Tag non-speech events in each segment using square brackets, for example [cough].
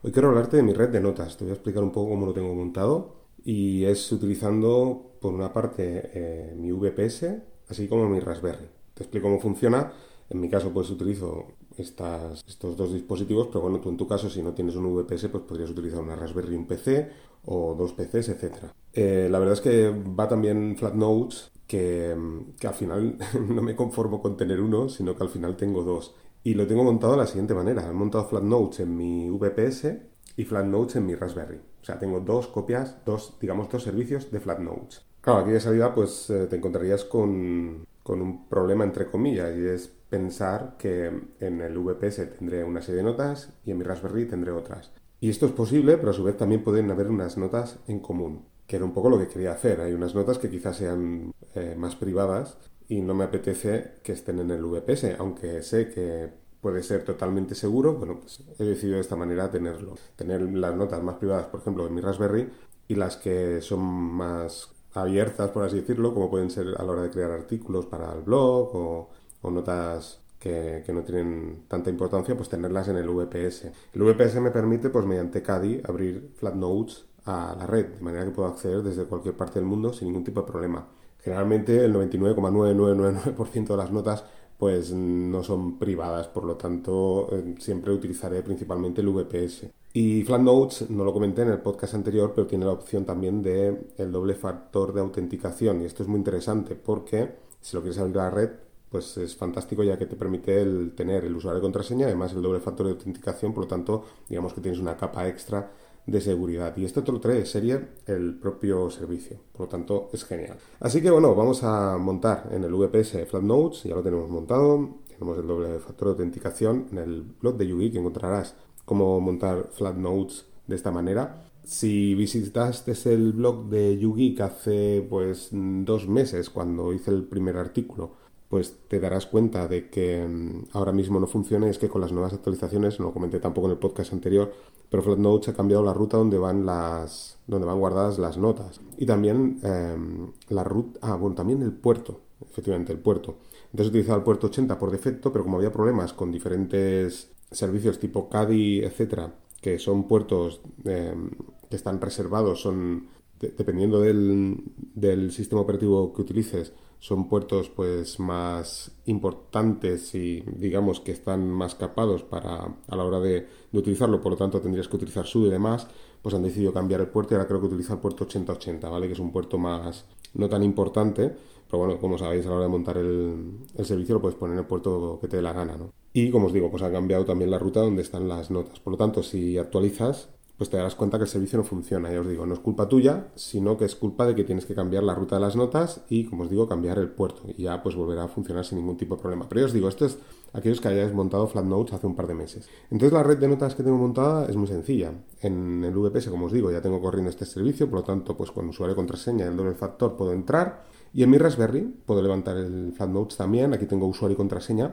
Hoy quiero hablarte de mi red de notas. Te voy a explicar un poco cómo lo tengo montado y es utilizando por una parte eh, mi VPS así como mi Raspberry. Te explico cómo funciona. En mi caso pues utilizo estos dos dispositivos, pero bueno, tú en tu caso si no tienes un VPS pues podrías utilizar una Raspberry, un PC o dos PCs, etc. Eh, la verdad es que va también Flatnotes que, que al final [laughs] no me conformo con tener uno, sino que al final tengo dos. Y lo tengo montado de la siguiente manera. He montado Flatnotes en mi VPS y Flatnotes en mi Raspberry. O sea, tengo dos copias, dos, digamos, dos servicios de Flatnotes. Claro, aquí de salida pues eh, te encontrarías con, con un problema entre comillas y es pensar que en el VPS tendré una serie de notas y en mi Raspberry tendré otras. Y esto es posible, pero a su vez también pueden haber unas notas en común, que era un poco lo que quería hacer. Hay unas notas que quizás sean eh, más privadas y no me apetece que estén en el VPS, aunque sé que puede ser totalmente seguro, bueno, pues he decidido de esta manera tenerlo. Tener las notas más privadas, por ejemplo, en mi Raspberry y las que son más abiertas, por así decirlo, como pueden ser a la hora de crear artículos para el blog o, notas que, no tienen tanta importancia, pues tenerlas en el VPS. El VPS me permite, pues mediante CADI, abrir Flatnotes a la red, de manera que puedo acceder desde cualquier parte del mundo sin ningún tipo de problema. Generalmente el 99,9999% de las notas pues no son privadas, por lo tanto eh, siempre utilizaré principalmente el VPS. Y Flatnotes, no lo comenté en el podcast anterior, pero tiene la opción también de el doble factor de autenticación y esto es muy interesante porque si lo quieres abrir a la red, pues es fantástico ya que te permite el tener el usuario de contraseña, además el doble factor de autenticación, por lo tanto, digamos que tienes una capa extra de seguridad. Y esto te lo trae serie el propio servicio. Por lo tanto, es genial. Así que bueno, vamos a montar en el VPS Flatnotes. Ya lo tenemos montado. Tenemos el doble factor de autenticación. En el blog de Yugi que encontrarás cómo montar Flatnotes de esta manera. Si visitaste el blog de YouGeek hace pues dos meses cuando hice el primer artículo, pues te darás cuenta de que mm, ahora mismo no funciona. Es que con las nuevas actualizaciones, no lo comenté tampoco en el podcast anterior, pero Flatnotes ha cambiado la ruta donde van las donde van guardadas las notas y también em, la ruta ah bueno también el puerto efectivamente el puerto entonces utilizaba el puerto 80 por defecto pero como había problemas con diferentes servicios tipo CADI etcétera que son puertos em, que están reservados son dependiendo del, del sistema operativo que utilices son puertos pues más importantes y digamos que están más capados para a la hora de, utilizarlo, por lo tanto tendrías que utilizar SUD y demás, pues han decidido cambiar el puerto y ahora creo que utiliza el puerto 8080, ¿vale? Que es un puerto más no tan importante, pero bueno, como sabéis a la hora de montar el, servicio lo puedes poner en el puerto que te dé la gana, ¿no? Y como os digo, pues ha cambiado también la ruta donde están las notas. Por lo tanto, si actualizas, pues te darás cuenta que el servicio no funciona. Ya os digo, no es culpa tuya, sino que es culpa de que tienes que cambiar la ruta de las notas y, como os digo, cambiar el puerto. Y ya pues volverá a funcionar sin ningún tipo de problema. Pero ya os digo, esto es aquellos que hayáis montado Flatnotes hace un par de meses. Entonces la red de notas que tengo montada es muy sencilla. En el VPS, como os digo, ya tengo corriendo este servicio, por lo tanto, pues con usuario contraseña y el doble factor puedo entrar. Y en mi Raspberry puedo levantar el Flatnotes también. Aquí tengo usuario y contraseña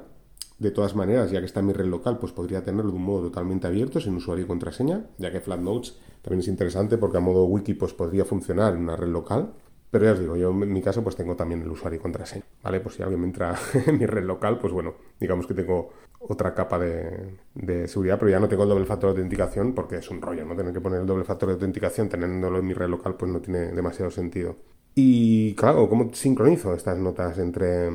de todas maneras, ya que está en mi red local, pues podría tenerlo de un modo totalmente abierto, sin usuario y contraseña, ya que Flatnotes también es interesante porque a modo wiki pues podría funcionar en una red local. Pero ya os digo, yo en mi caso pues tengo también el usuario y contraseña, ¿vale? Pues si alguien me entra [laughs] en mi red local, pues bueno, digamos que tengo otra capa de, de, seguridad, pero ya no tengo el doble factor de autenticación porque es un rollo, ¿no? Tener que poner el doble factor de autenticación teniéndolo en mi red local pues no tiene demasiado sentido. Y claro, ¿cómo sincronizo estas notas entre,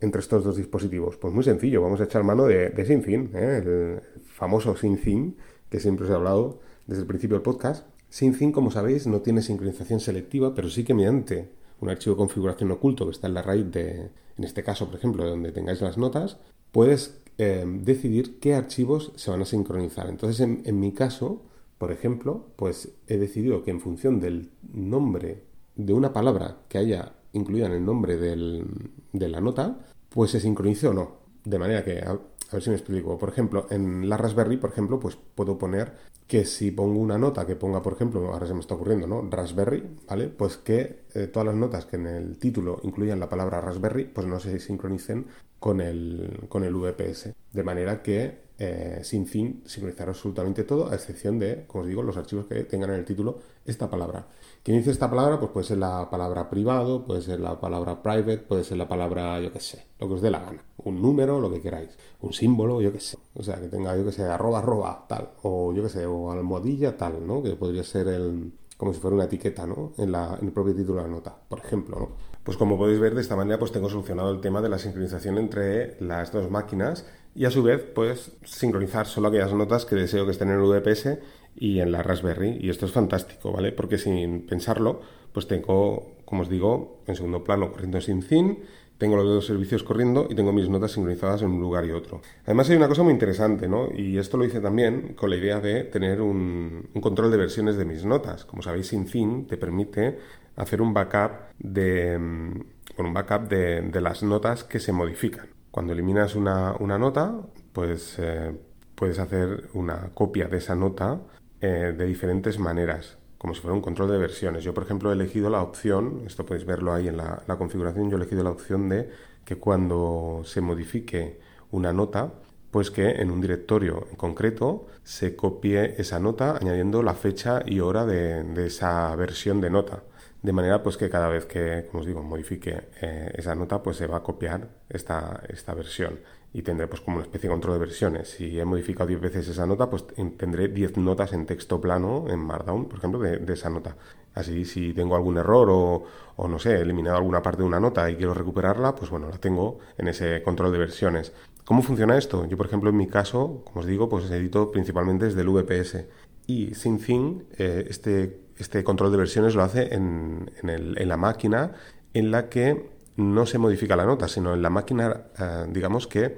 entre estos dos dispositivos? Pues muy sencillo, vamos a echar mano de, de ¿eh? el famoso SyncTheme que siempre os he hablado desde el principio del podcast. SyncTheme, como sabéis, no tiene sincronización selectiva, pero sí que mediante un archivo de configuración oculto que está en la raíz de, en este caso, por ejemplo, donde tengáis las notas, puedes eh, decidir qué archivos se van a sincronizar. Entonces, en, en mi caso, por ejemplo, pues he decidido que en función del nombre de una palabra que haya incluida en el nombre de la nota, pues se sincronice o no. De manera que, a, ver si me explico. Por ejemplo, en la Raspberry, por ejemplo, pues puedo poner que si pongo una nota que ponga, por ejemplo, ahora se me está ocurriendo, ¿no? Raspberry, ¿vale? Pues que eh, todas las notas que en el título incluyan la palabra Raspberry, pues no se sincronicen con el, con el VPS. De manera que eh, sin fin sincronizar absolutamente todo, a excepción de, como os digo, los archivos que tengan en el título esta palabra. ¿Quién dice esta palabra? Pues puede ser la palabra privado, puede ser la palabra private, puede ser la palabra, yo qué sé, lo que os dé la gana. Un número, lo que queráis. Un símbolo, yo qué sé. O sea, que tenga, yo qué sé, arroba, arroba, tal. O yo qué sé, o almohadilla, tal, ¿no? Que podría ser el, como si fuera una etiqueta, ¿no? En, la, en el propio título de la nota, por ejemplo, ¿no? Pues como podéis ver, de esta manera pues tengo solucionado el tema de la sincronización entre las dos máquinas y a su vez pues sincronizar solo aquellas notas que deseo que estén en VPS y en la Raspberry y esto es fantástico, ¿vale? Porque sin pensarlo pues tengo, como os digo, en segundo plano corriendo sin fin, tengo los dos servicios corriendo y tengo mis notas sincronizadas en un lugar y otro. Además hay una cosa muy interesante, ¿no? Y esto lo hice también con la idea de tener un, control de versiones de mis notas. Como sabéis, sin fin te permite hacer un backup de, mm, un backup de las notas que se modifican. Cuando eliminas una, nota, pues eh, puedes hacer una copia de esa nota eh, de diferentes maneras, como si fuera un control de versiones. Yo, por ejemplo, he elegido la opción, esto podéis verlo ahí en la, configuración, yo he elegido la opción de que cuando se modifique una nota, pues que en un directorio en concreto se copie esa nota añadiendo la fecha y hora de esa versión de nota de manera pues que cada vez que, como os digo, modifique eh, esa nota, pues se va a copiar esta, esta versión y tendré pues como una especie de control de versiones. Si he modificado 10 veces esa nota, pues tendré 10 notas en texto plano, en Markdown, por ejemplo, de, esa nota. Así, si tengo algún error o, o, no sé, he eliminado alguna parte de una nota y quiero recuperarla, pues bueno, la tengo en ese control de versiones. ¿Cómo funciona esto? Yo, por ejemplo, en mi caso, como os digo, pues edito principalmente desde el VPS. Y sin fin, eh, este este control de versiones lo hace en, la máquina en la que no se modifica la nota, sino en la máquina, eh, digamos que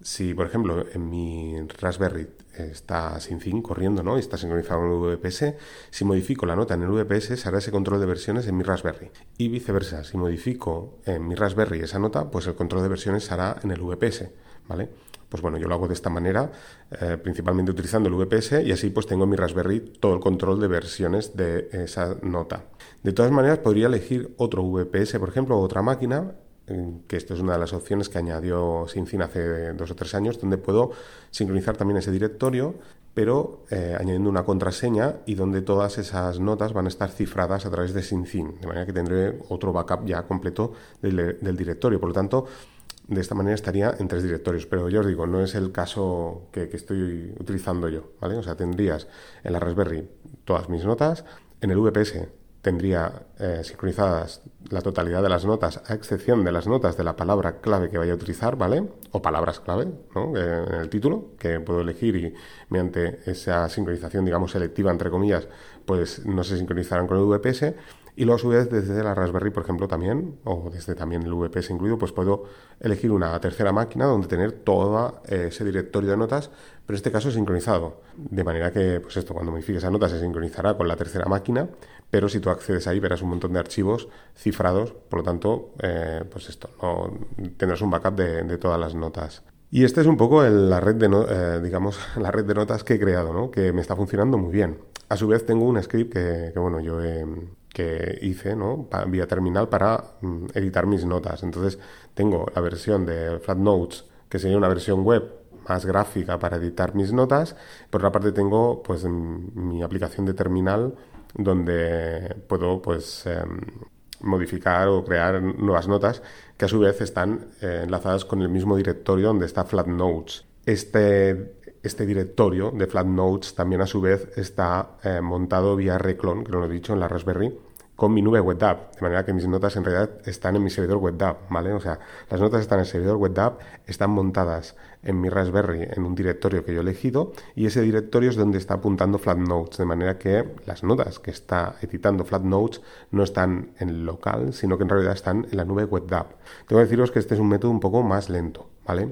si, por ejemplo, en mi Raspberry está sin fin corriendo, ¿no? Y está sincronizado en el VPS, si modifico la nota en el VPS, se hará ese control de versiones en mi Raspberry. Y viceversa, si modifico en mi Raspberry esa nota, pues el control de versiones se hará en el VPS, ¿vale? Pues bueno, yo lo hago de esta manera, eh, principalmente utilizando el VPS y así pues tengo en mi Raspberry todo el control de versiones de esa nota. De todas maneras, podría elegir otro VPS, por ejemplo, otra máquina, que esto es una de las opciones que añadió SyncIn hace dos o tres años, donde puedo sincronizar también ese directorio, pero eh, añadiendo una contraseña y donde todas esas notas van a estar cifradas a través de SyncIn, de manera que tendré otro backup ya completo del directorio. Por lo tanto, de esta manera estaría en tres directorios, pero yo os digo, no es el caso que, estoy utilizando yo, ¿vale? O sea, tendrías en la Raspberry todas mis notas, en el VPS tendría eh, sincronizadas la totalidad de las notas, a excepción de las notas de la palabra clave que vaya a utilizar, ¿vale? O palabras clave, ¿no? en el título, que puedo elegir y mediante esa sincronización, digamos, selectiva, entre comillas, pues no se sincronizarán con el VPS. Y luego a su vez desde la Raspberry, por ejemplo, también, o desde también el VPS incluido, pues puedo elegir una tercera máquina donde tener todo eh, ese directorio de notas, pero en este caso sincronizado. De manera que, pues esto, cuando modifique esa nota se sincronizará con la tercera máquina, pero si tú accedes ahí verás un montón de archivos cifrados, por lo tanto, eh, pues esto, no tendrás un backup de, todas las notas. Y esta es un poco la red de, eh, digamos, [laughs] la red de notas que he creado, ¿no? que me está funcionando muy bien. A su vez tengo un script que, que bueno, yo he, que hice ¿no? vía terminal para mm, editar mis notas. Entonces tengo la versión de Flatnotes, que sería una versión web más gráfica para editar mis notas. Por otra parte tengo pues mi aplicación de terminal donde puedo pues em, modificar o crear nuevas notas que a su vez están eh, enlazadas con el mismo directorio donde está Flatnotes. Este este directorio de Flatnotes también a su vez está eh, montado vía Reclon, que lo he dicho, en la Raspberry, con mi nube WebDAV, de manera que mis notas en realidad están en mi servidor WebDAV, ¿vale? O sea, las notas están en el servidor WebDAV, están montadas en mi Raspberry en un directorio que yo he elegido y ese directorio es donde está apuntando Flatnotes, de manera que las notas que está editando Flatnotes no están en local, sino que en realidad están en la nube WebDAV. Tengo que deciros que este es un método un poco más lento, ¿vale?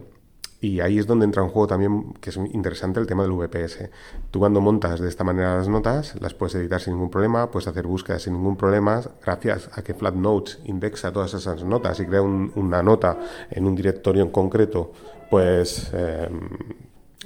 Y ahí es donde entra en juego también, que es interesante, el tema del VPS. Tú cuando montas de esta manera las notas, las puedes editar sin ningún problema, puedes hacer búsquedas sin ningún problema, gracias a que Flatnotes indexa todas esas notas y crea una nota en un directorio en concreto, pues em,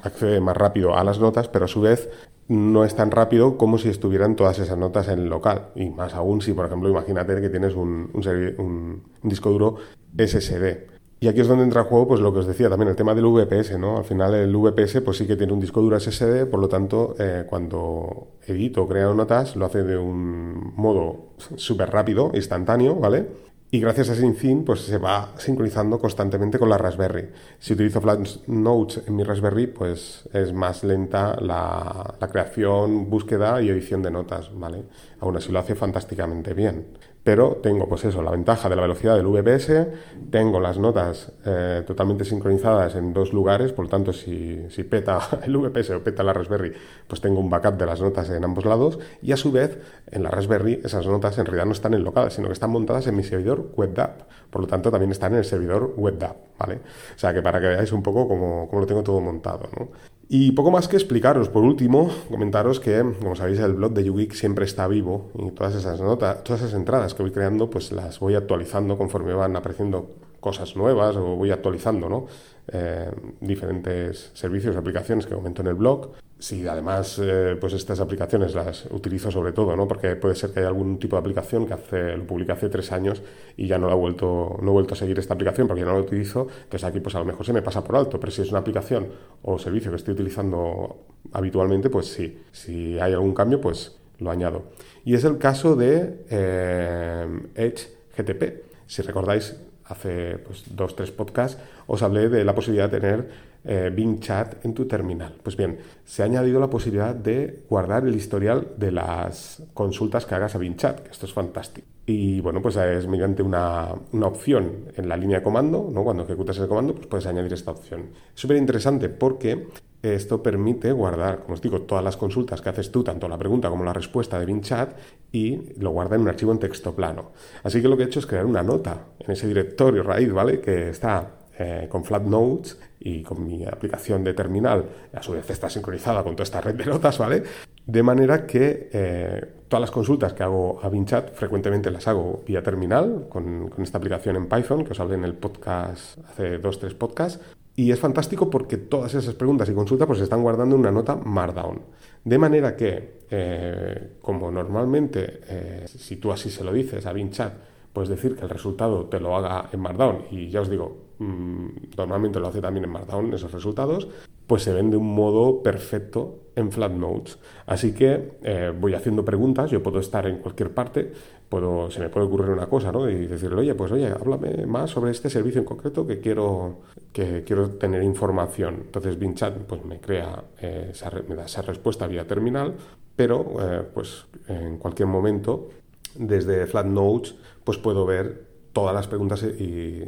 accede más rápido a las notas, pero a su vez no es tan rápido como si estuvieran todas esas notas en el local. Y más aún si, por ejemplo, imagínate que tienes un, un disco duro SSD Y aquí es donde entra en juego, pues lo que os decía también, el tema del VPS, ¿no? Al final el VPS, pues sí que tiene un disco duro SSD, por lo tanto, eh, cuando edito o creo notas, lo hace de un modo súper rápido, instantáneo, ¿vale? Y gracias a SyncIn, pues se va sincronizando constantemente con la Raspberry. Si utilizo Flash Notes en mi Raspberry, pues es más lenta la, la creación, búsqueda y edición de notas, ¿vale? Aún así lo hace fantásticamente bien pero tengo pues eso, la ventaja de la velocidad del VPS, tengo las notas eh, totalmente sincronizadas en dos lugares, por lo tanto si, si, peta [laughs] el VPS o peta la Raspberry, pues tengo un backup de las notas en ambos lados y a su vez en la Raspberry esas notas en realidad no están enlocadas, sino que están montadas en mi servidor WebDAV, por lo tanto también están en el servidor WebDAV, ¿vale? O sea que para que veáis un poco cómo, cómo lo tengo todo montado, ¿no? Y poco más que explicaros. Por último, comentaros que, como sabéis, el blog de YouGeek siempre está vivo y todas esas notas, todas esas entradas que voy creando, pues las voy actualizando conforme van apareciendo cosas nuevas o voy actualizando. Eh, diferentes servicios, aplicaciones que comento en el blog. Si además, eh, pues estas aplicaciones las utilizo sobre todo, ¿no? Porque puede ser que haya algún tipo de aplicación que hace, lo publiqué hace tres años y ya no, la he vuelto, no he vuelto a seguir esta aplicación porque ya no la utilizo, entonces aquí pues a lo mejor se me pasa por alto, pero si es una aplicación o servicio que estoy utilizando habitualmente, pues sí, si hay algún cambio, pues lo añado. Y es el caso de eh, Edge GTP. Si recordáis, hace pues, dos, tres podcasts, os hablé de la posibilidad de tener eh, Bing Chat en tu terminal. Pues bien, se ha añadido la posibilidad de guardar el historial de las consultas que hagas a Bing Chat, esto es fantástico. Y bueno, pues es mediante una, una opción en la línea de comando, ¿no? cuando ejecutas el comando, pues puedes añadir esta opción. Es súper interesante porque esto permite guardar, como os digo, todas las consultas que haces tú, tanto la pregunta como la respuesta de BinChat, y lo guarda en un archivo en texto plano. Así que lo que he hecho es crear una nota en ese directorio raíz, ¿vale? Que está eh, con Flat Notes y con mi aplicación de terminal, a su vez está sincronizada con toda esta red de notas, ¿vale? De manera que eh, todas las consultas que hago a BinChat frecuentemente las hago vía terminal con, con, esta aplicación en Python que os hablé en el podcast hace dos, tres podcasts y es fantástico porque todas esas preguntas y consultas pues se están guardando en una nota Markdown. De manera que, eh, como normalmente, eh, si tú así se lo dices a BinChat, puedes decir que el resultado te lo haga en Markdown y ya os digo, mmm, normalmente lo hace también en Markdown esos resultados, pues se ven de un modo perfecto en Flatnotes. Así que eh, voy haciendo preguntas, yo puedo estar en cualquier parte, puedo, se me puede ocurrir una cosa, ¿no? Y decirle, oye, pues oye, háblame más sobre este servicio en concreto que quiero, que quiero tener información. Entonces BinChat pues, me crea, eh, me da esa respuesta vía terminal, pero eh, pues en cualquier momento, desde Flatnotes, pues puedo ver todas las preguntas y,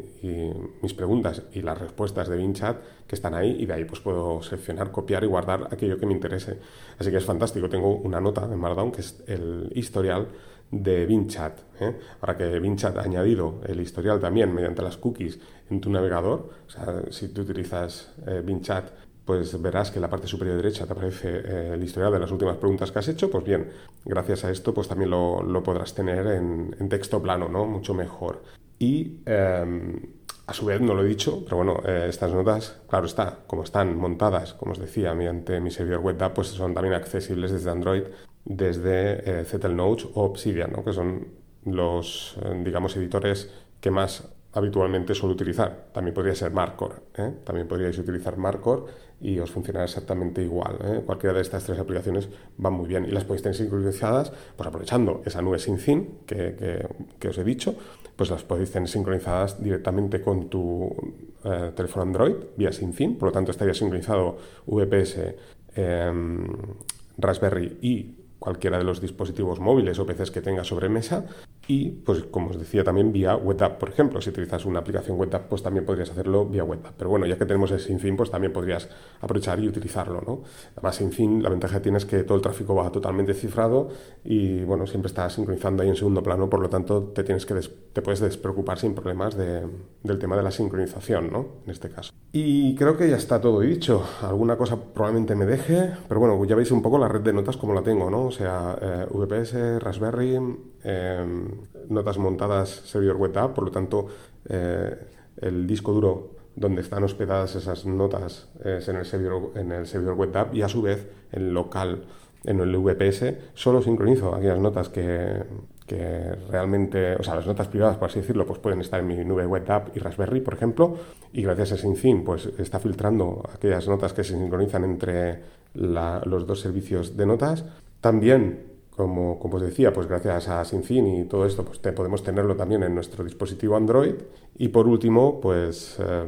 mis preguntas y las respuestas de BinChat que están ahí y de ahí pues puedo seleccionar, copiar y guardar aquello que me interese. Así que es fantástico. Tengo una nota en Markdown que es el historial de BinChat. ¿eh? Ahora que BinChat ha añadido el historial también mediante las cookies en tu navegador, o sea, si tú utilizas eh, BinChat pues verás que en la parte superior derecha te aparece eh, el historial de las últimas preguntas que has hecho, pues bien, gracias a esto pues también lo, podrás tener en, texto plano, ¿no? Mucho mejor. Y em, a su vez, no lo he dicho, pero bueno, eh, estas notas, claro está, como están montadas, como os decía, mediante mi servidor web pues son también accesibles desde Android, desde eh, Notes o Obsidian, ¿no? que son los, eh, digamos, editores que más habitualmente suelo utilizar. También podría ser Markor, ¿eh? también podríais utilizar Markor y os funcionará exactamente igual. ¿eh? Cualquiera de estas tres aplicaciones van muy bien y las podéis tener sincronizadas, pues aprovechando esa nube SyncIn que, que, os he dicho, pues las podéis tener sincronizadas directamente con tu eh, teléfono Android vía SyncIn, por lo tanto estaría sincronizado VPS, em, Raspberry y cualquiera de los dispositivos móviles o PCs que tenga sobre mesa y, pues como os decía, también vía WebDAV, por ejemplo. Si utilizas una aplicación WebDAV, pues también podrías hacerlo vía WebDAV. Pero bueno, ya que tenemos el SyncIn, pues también podrías aprovechar y utilizarlo, ¿no? Además, SyncIn, la ventaja que tiene es que todo el tráfico va totalmente cifrado y, bueno, siempre está sincronizando ahí en segundo plano, por lo tanto, te, tienes que te puedes despreocupar sin problemas del tema de la sincronización, ¿no? En este caso. Y creo que ya está todo dicho. Alguna cosa probablemente me deje, pero bueno, ya veis un poco la red de notas como la tengo, ¿no? O sea, eh, VPS, Raspberry, notas montadas servidor web app, por lo tanto eh, el disco duro donde están hospedadas esas notas es en el servidor, en el servidor web app y a su vez en local en el VPS solo sincronizo aquellas notas que, que realmente, o sea, las notas privadas, por así decirlo, pues pueden estar en mi nube web y Raspberry, por ejemplo, y gracias a SyncIn, pues está filtrando aquellas notas que se sincronizan entre los dos servicios de notas. También como, como, os decía, pues gracias a SyncIn y todo esto, pues podemos tenerlo también en nuestro dispositivo Android. Y por último, pues eh,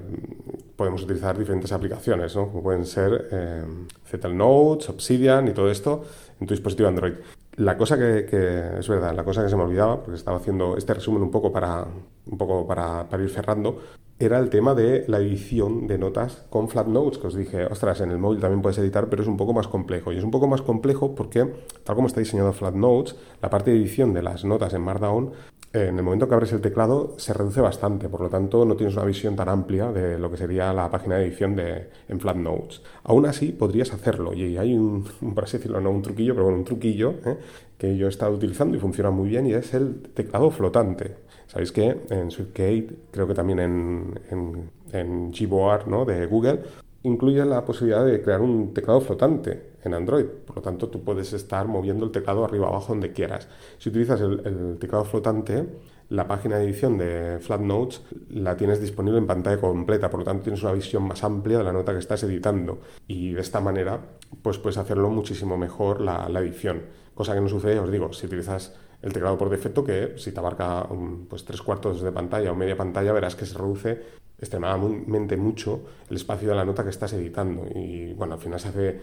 podemos utilizar diferentes aplicaciones, ¿no? como pueden ser eh, Notes, Obsidian y todo esto en tu dispositivo Android. La cosa que, es verdad, la cosa que se me olvidaba, porque estaba haciendo este resumen un poco para, un poco para ir cerrando, era el tema de la edición de notas con flat notes, que os dije, ostras, en el móvil también puedes editar, pero es un poco más complejo. Y es un poco más complejo porque, tal como está diseñado flat notes, la parte de edición de las notas en Markdown, en el momento que abres el teclado, se reduce bastante, por lo tanto no tienes una visión tan amplia de lo que sería la página de edición de, en flat notes. Aún así, podrías hacerlo, y hay un, [laughs] por así decirlo, no un truquillo, pero bueno, un truquillo ¿eh? que yo he estado utilizando y funciona muy bien, y es el teclado flotante. Sabéis que en SwiftKey, creo que también en, en, en Gboard ¿no? de Google, incluye la posibilidad de crear un teclado flotante en Android. Por lo tanto, tú puedes estar moviendo el teclado arriba abajo donde quieras. Si utilizas el, teclado flotante, la página de edición de Flatnotes la tienes disponible en pantalla completa, por lo tanto tienes una visión más amplia de la nota que estás editando y de esta manera pues puedes hacerlo muchísimo mejor la, la edición, cosa que no sucede, os digo, si utilizas el teclado por defecto que si te abarca pues tres cuartos de pantalla o media pantalla verás que se reduce extremadamente mucho el espacio de la nota que estás editando. Y bueno al final se hace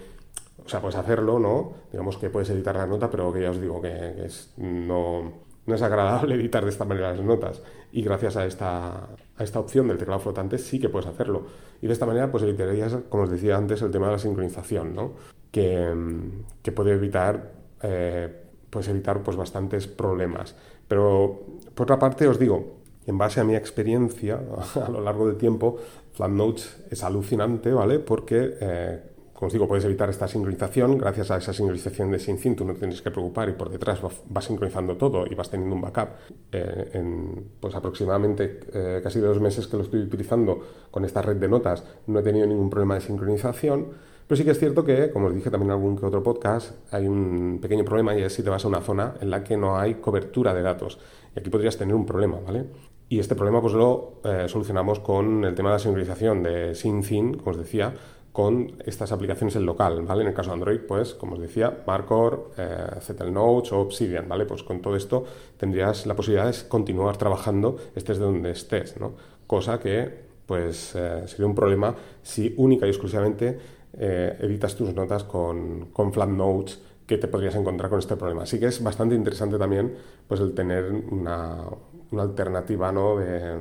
o sea puedes hacerlo no digamos que puedes editar la nota pero que ya os digo que, es, no, no es agradable [laughs] editar de esta manera las notas. Y gracias a esta, a esta opción del teclado flotante sí que puedes hacerlo. Y de esta manera pues evitarías como os decía antes el tema de la sincronización ¿no? que, que puede evitar eh, pues evitar pues bastantes problemas. Pero por otra parte os digo, en base a mi experiencia [laughs] a lo largo del tiempo, Flatnotes es alucinante, ¿vale? Porque, eh, como os digo, puedes evitar esta sincronización. Gracias a esa sincronización de SyncIn tú no tienes que preocupar y por detrás vas sincronizando todo y vas teniendo un backup. Eh, en pues aproximadamente eh, casi dos meses que lo estoy utilizando con esta red de notas no he tenido ningún problema de sincronización. Pero sí que es cierto que, como os dije también en algún que otro podcast, hay un pequeño problema y es si te vas a una zona en la que no hay cobertura de datos. Y aquí podrías tener un problema, ¿vale? Y este problema pues lo eh, solucionamos con el tema de la sincronización de SyncIn, como os decía, con estas aplicaciones en local, ¿vale? En el caso de Android, pues, como os decía, Markor, eh, Notes o Obsidian, ¿vale? Pues con todo esto tendrías la posibilidad de continuar trabajando estés de donde estés, ¿no? Cosa que, pues, eh, sería un problema si única y exclusivamente eh, editas tus notas con, con flat notes que te podrías encontrar con este problema. Así que es bastante interesante también pues, el tener una, una alternativa ¿no? de,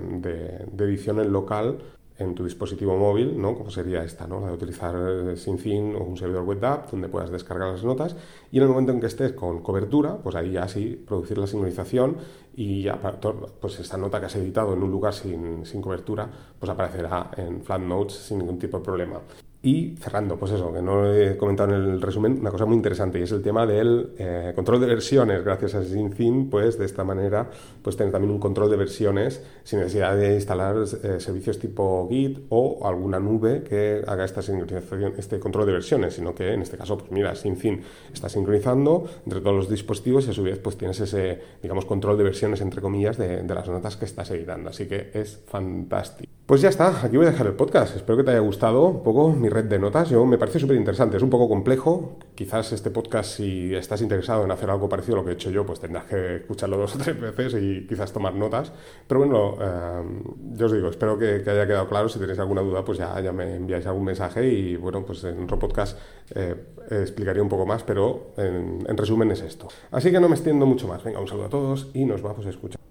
de, edición en local en tu dispositivo móvil, ¿no? como sería esta, ¿no? la de utilizar SyncIn o un servidor web app donde puedas descargar las notas y en el momento en que estés con cobertura, pues ahí ya sí producir la sincronización y ya pues esta nota que has editado en un lugar sin, sin cobertura pues aparecerá en Flat Notes sin ningún tipo de problema. Y cerrando, pues eso, que no he comentado en el resumen, una cosa muy interesante y es el tema del eh, control de versiones. Gracias a SyncIn, pues de esta manera, pues tener también un control de versiones sin necesidad de instalar eh, servicios tipo Git o alguna nube que haga esta sincronización, este control de versiones, sino que en este caso, pues mira, SyncIn está sincronizando entre todos los dispositivos y a su vez, pues tienes ese, digamos, control de versiones, entre comillas, de, de las notas que estás editando. Así que es fantástico. Pues ya está, aquí voy a dejar el podcast. Espero que te haya gustado un poco mi red de notas. Yo me parece súper interesante, es un poco complejo. Quizás este podcast, si estás interesado en hacer algo parecido a lo que he hecho yo, pues tendrás que escucharlo dos o tres veces y quizás tomar notas. Pero bueno, eh, yo os digo, espero que, haya quedado claro. Si tenéis alguna duda, pues ya, ya me enviáis algún mensaje y bueno, pues en otro podcast eh, explicaría un poco más, pero en, en resumen es esto. Así que no me extiendo mucho más. Venga, un saludo a todos y nos vamos a escuchar.